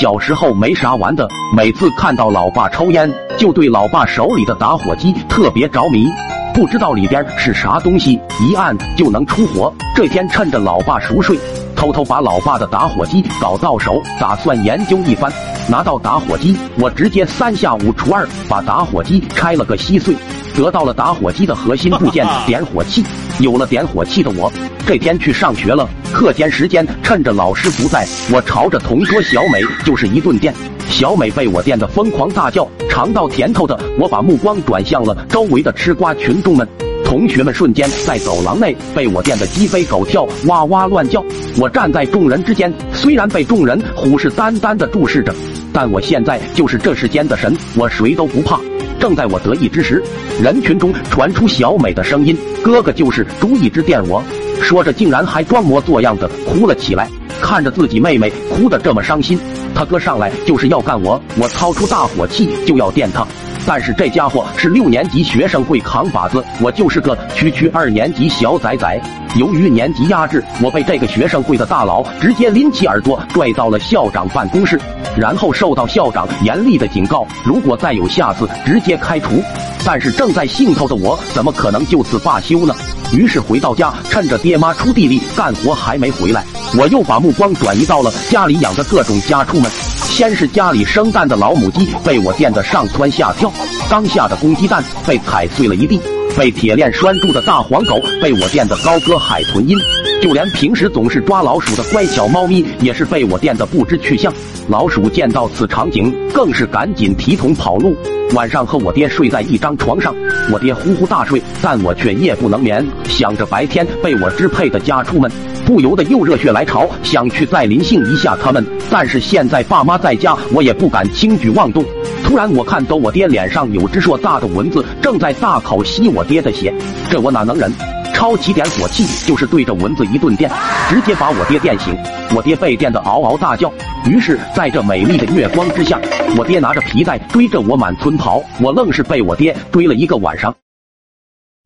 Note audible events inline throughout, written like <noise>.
小时候没啥玩的，每次看到老爸抽烟，就对老爸手里的打火机特别着迷，不知道里边是啥东西，一按就能出火。这天趁着老爸熟睡，偷偷把老爸的打火机搞到手，打算研究一番。拿到打火机，我直接三下五除二把打火机拆了个稀碎，得到了打火机的核心部件—— <laughs> 点火器。有了点火器的我，这天去上学了。课间时间，趁着老师不在，我朝着同桌小美就是一顿电。小美被我电得疯狂大叫，尝到甜头的我把目光转向了周围的吃瓜群众们。同学们瞬间在走廊内被我电得鸡飞狗跳，哇哇乱叫。我站在众人之间，虽然被众人虎视眈眈地注视着，但我现在就是这世间的神，我谁都不怕。正在我得意之时，人群中传出小美的声音：“哥哥就是朱一直电我。”说着，竟然还装模作样的哭了起来。看着自己妹妹哭得这么伤心，他哥上来就是要干我，我掏出大火器就要电他。但是这家伙是六年级学生会扛把子，我就是个区区二年级小崽崽。由于年级压制，我被这个学生会的大佬直接拎起耳朵拽到了校长办公室，然后受到校长严厉的警告，如果再有下次，直接开除。但是正在兴头的我，怎么可能就此罢休呢？于是回到家，趁着爹妈出地里干活还没回来，我又把目光转移到了家里养的各种家畜们。先是家里生蛋的老母鸡被我电得上蹿下跳，刚下的公鸡蛋被踩碎了一地；被铁链拴住的大黄狗被我电的高歌海豚音；就连平时总是抓老鼠的乖巧猫咪也是被我电的不知去向。老鼠见到此场景，更是赶紧提桶跑路。晚上和我爹睡在一张床上，我爹呼呼大睡，但我却夜不能眠，想着白天被我支配的家畜们，不由得又热血来潮，想去再临幸一下他们。但是现在爸妈在家，我也不敢轻举妄动。突然，我看到我爹脸上有只硕大的蚊子正在大口吸我爹的血，这我哪能忍？抄起点火器就是对着蚊子一顿电，直接把我爹电醒。我爹被电的嗷嗷大叫。于是，在这美丽的月光之下，我爹拿着皮带追着我满村跑，我愣是被我爹追了一个晚上。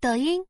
抖音。